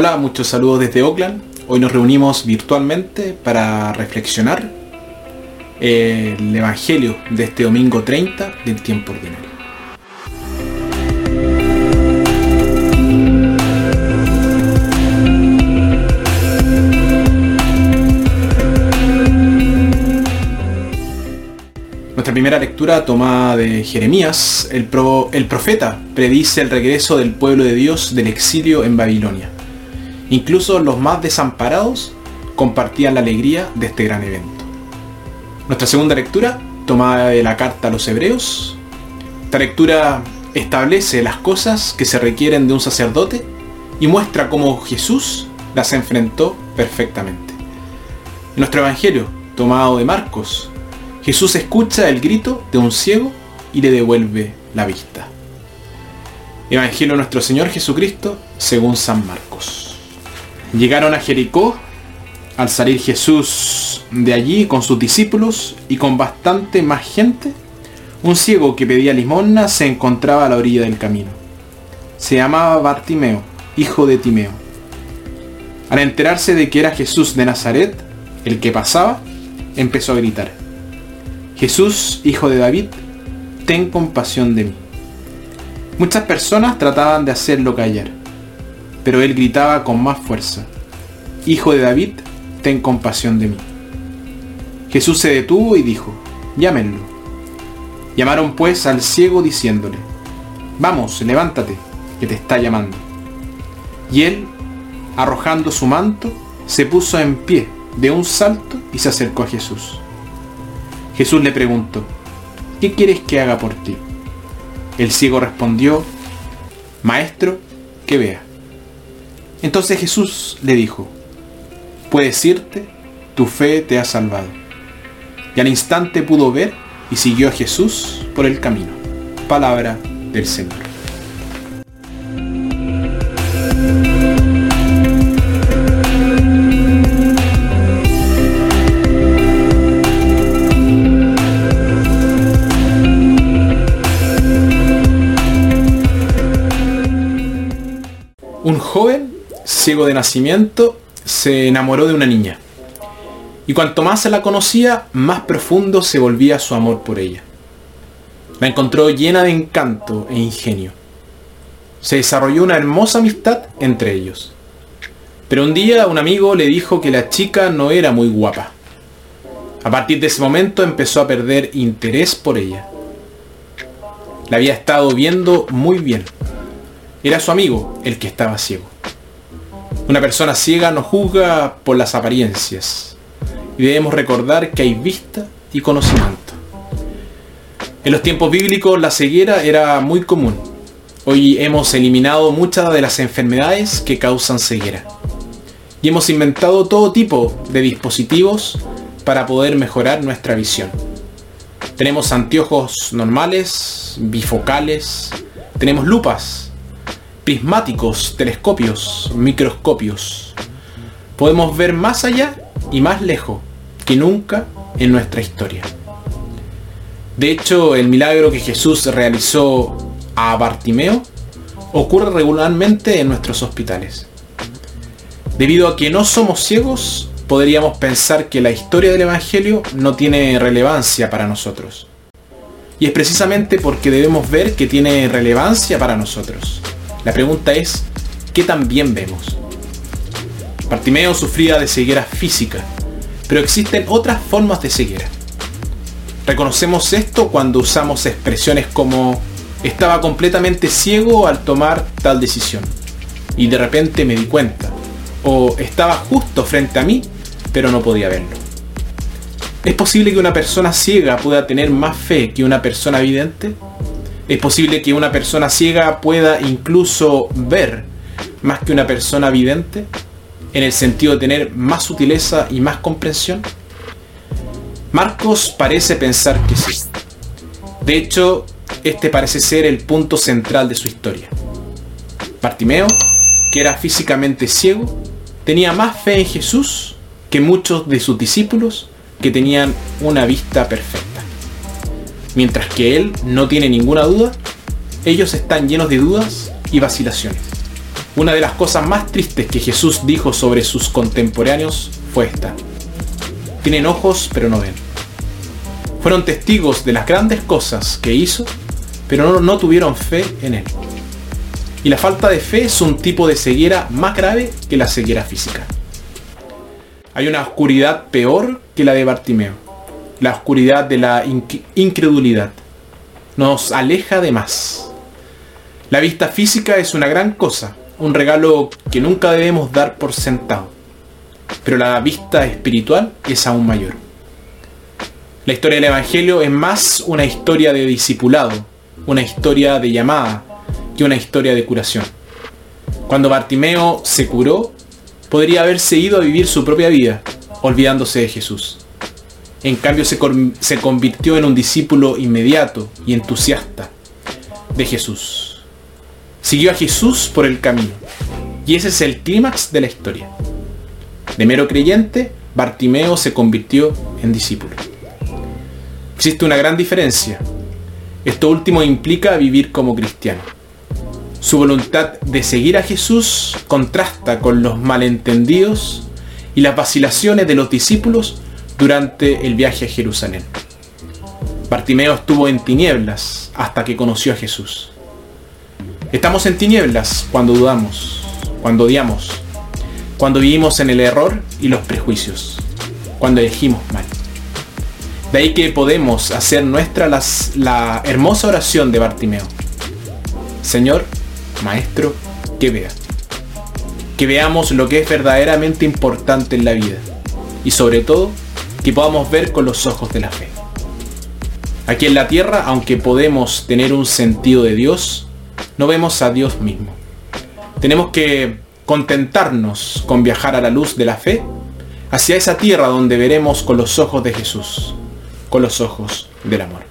Hola, muchos saludos desde Oakland. Hoy nos reunimos virtualmente para reflexionar el Evangelio de este domingo 30 del tiempo ordinario. Nuestra primera lectura tomada de Jeremías, el, el profeta predice el regreso del pueblo de Dios del exilio en Babilonia. Incluso los más desamparados compartían la alegría de este gran evento. Nuestra segunda lectura, tomada de la carta a los hebreos. Esta lectura establece las cosas que se requieren de un sacerdote y muestra cómo Jesús las enfrentó perfectamente. En nuestro Evangelio, tomado de Marcos, Jesús escucha el grito de un ciego y le devuelve la vista. Evangelio de nuestro Señor Jesucristo según San Marcos. Llegaron a Jericó al salir Jesús de allí con sus discípulos y con bastante más gente. Un ciego que pedía limosna se encontraba a la orilla del camino. Se llamaba Bartimeo, hijo de Timeo. Al enterarse de que era Jesús de Nazaret, el que pasaba, empezó a gritar, Jesús, hijo de David, ten compasión de mí. Muchas personas trataban de hacerlo callar pero él gritaba con más fuerza, Hijo de David, ten compasión de mí. Jesús se detuvo y dijo, llámenlo. Llamaron pues al ciego diciéndole, Vamos, levántate, que te está llamando. Y él, arrojando su manto, se puso en pie de un salto y se acercó a Jesús. Jesús le preguntó, ¿qué quieres que haga por ti? El ciego respondió, Maestro, que vea. Entonces Jesús le dijo, puedes irte, tu fe te ha salvado. Y al instante pudo ver y siguió a Jesús por el camino. Palabra del Señor. Ciego de nacimiento, se enamoró de una niña. Y cuanto más se la conocía, más profundo se volvía su amor por ella. La encontró llena de encanto e ingenio. Se desarrolló una hermosa amistad entre ellos. Pero un día un amigo le dijo que la chica no era muy guapa. A partir de ese momento empezó a perder interés por ella. La había estado viendo muy bien. Era su amigo el que estaba ciego. Una persona ciega no juzga por las apariencias. Y debemos recordar que hay vista y conocimiento. En los tiempos bíblicos la ceguera era muy común. Hoy hemos eliminado muchas de las enfermedades que causan ceguera. Y hemos inventado todo tipo de dispositivos para poder mejorar nuestra visión. Tenemos anteojos normales, bifocales, tenemos lupas prismáticos, telescopios, microscopios. Podemos ver más allá y más lejos que nunca en nuestra historia. De hecho, el milagro que Jesús realizó a Bartimeo ocurre regularmente en nuestros hospitales. Debido a que no somos ciegos, podríamos pensar que la historia del Evangelio no tiene relevancia para nosotros. Y es precisamente porque debemos ver que tiene relevancia para nosotros. La pregunta es, ¿qué tan bien vemos? Bartimeo sufría de ceguera física, pero existen otras formas de ceguera. Reconocemos esto cuando usamos expresiones como estaba completamente ciego al tomar tal decisión y de repente me di cuenta o estaba justo frente a mí pero no podía verlo. ¿Es posible que una persona ciega pueda tener más fe que una persona vidente? Es posible que una persona ciega pueda incluso ver más que una persona vidente, en el sentido de tener más sutileza y más comprensión. Marcos parece pensar que sí. De hecho, este parece ser el punto central de su historia. Bartimeo, que era físicamente ciego, tenía más fe en Jesús que muchos de sus discípulos que tenían una vista perfecta mientras que él no tiene ninguna duda, ellos están llenos de dudas y vacilaciones. Una de las cosas más tristes que Jesús dijo sobre sus contemporáneos fue esta. Tienen ojos pero no ven. Fueron testigos de las grandes cosas que hizo, pero no, tuvieron fe en él. Y la falta de fe es un tipo de ceguera más grave que la ceguera física. Hay una oscuridad peor que la de Bartimeo, la oscuridad de la incredulidad. Nos aleja de más. La vista física es una gran cosa, un regalo que nunca debemos dar por sentado, pero la vista espiritual es aún mayor. La historia del Evangelio es más una historia de discipulado, una historia de llamada, que una historia de curación. Cuando Bartimeo se curó, podría haberse ido a vivir su propia vida, olvidándose de Jesús. En cambio se, se convirtió en un discípulo inmediato y entusiasta de Jesús. Siguió a Jesús por el camino. Y ese es el clímax de la historia. De mero creyente, Bartimeo se convirtió en discípulo. Existe una gran diferencia. Esto último implica vivir como cristiano. Su voluntad de seguir a Jesús contrasta con los malentendidos y las vacilaciones de los discípulos durante el viaje a Jerusalén. Bartimeo estuvo en tinieblas hasta que conoció a Jesús. Estamos en tinieblas cuando dudamos, cuando odiamos, cuando vivimos en el error y los prejuicios, cuando elegimos mal. De ahí que podemos hacer nuestra la hermosa oración de Bartimeo. Señor, Maestro, que vea. Que veamos lo que es verdaderamente importante en la vida. Y sobre todo, que podamos ver con los ojos de la fe. Aquí en la tierra, aunque podemos tener un sentido de Dios, no vemos a Dios mismo. Tenemos que contentarnos con viajar a la luz de la fe hacia esa tierra donde veremos con los ojos de Jesús, con los ojos del amor.